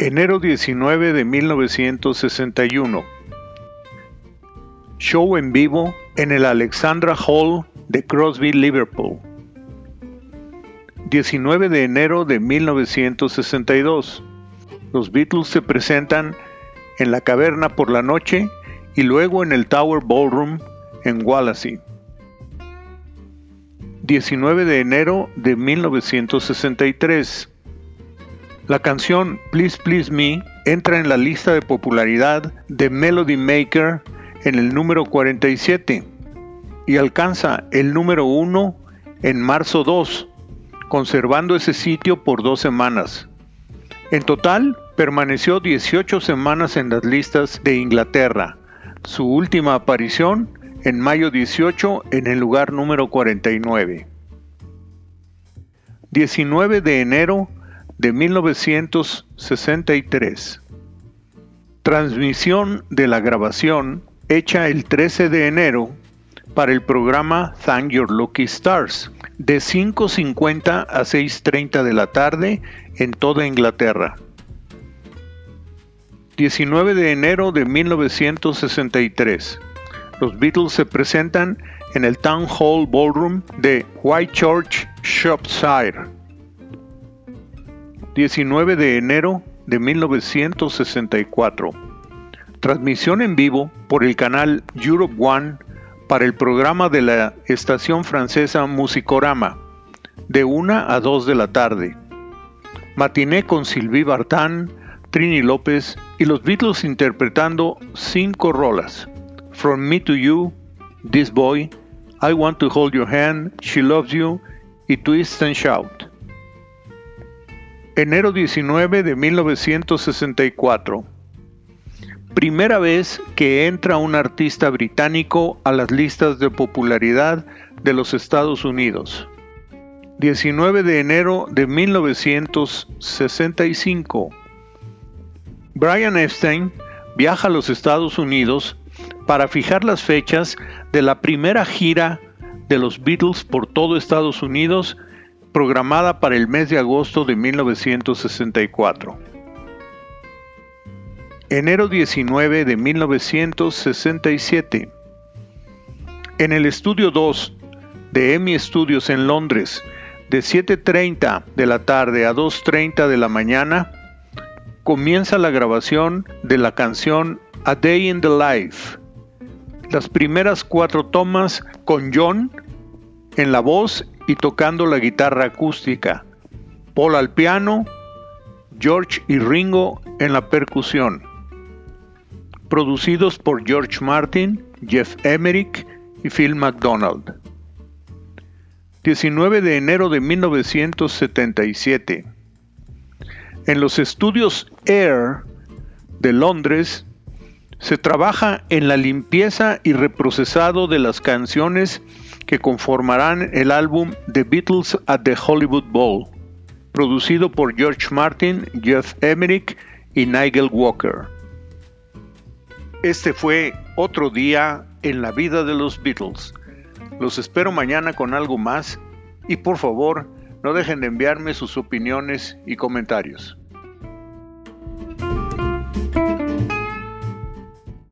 Enero 19 de 1961. Show en vivo en el Alexandra Hall de Crosby, Liverpool. 19 de enero de 1962. Los Beatles se presentan en la caverna por la noche y luego en el Tower Ballroom en Wallasey. 19 de enero de 1963. La canción Please Please Me entra en la lista de popularidad de Melody Maker en el número 47 y alcanza el número 1 en marzo 2, conservando ese sitio por dos semanas. En total, permaneció 18 semanas en las listas de Inglaterra, su última aparición en mayo 18 en el lugar número 49. 19 de enero de 1963. Transmisión de la grabación hecha el 13 de enero para el programa Thank Your Lucky Stars de 5.50 a 6.30 de la tarde en toda Inglaterra. 19 de enero de 1963. Los Beatles se presentan en el Town Hall Ballroom de Whitechurch, Shropshire 19 de enero de 1964. Transmisión en vivo por el canal Europe One para el programa de la estación francesa Musicorama, de 1 a 2 de la tarde. Matiné con Sylvie Bartan, Trini López y los Beatles interpretando cinco rolas: From Me to You, This Boy, I Want to Hold Your Hand, She Loves You y Twist and Shout enero 19 de 1964. Primera vez que entra un artista británico a las listas de popularidad de los Estados Unidos. 19 de enero de 1965. Brian Epstein viaja a los Estados Unidos para fijar las fechas de la primera gira de los Beatles por todo Estados Unidos programada para el mes de agosto de 1964. Enero 19 de 1967. En el estudio 2 de EMI Studios en Londres, de 7.30 de la tarde a 2.30 de la mañana, comienza la grabación de la canción A Day in the Life. Las primeras cuatro tomas con John en la voz y tocando la guitarra acústica, Paul al piano, George y Ringo en la percusión. Producidos por George Martin, Jeff Emerick y Phil McDonald. 19 de enero de 1977. En los estudios Air de Londres se trabaja en la limpieza y reprocesado de las canciones que conformarán el álbum The Beatles at the Hollywood Bowl, producido por George Martin, Jeff Emerick y Nigel Walker. Este fue otro día en la vida de los Beatles. Los espero mañana con algo más y por favor no dejen de enviarme sus opiniones y comentarios.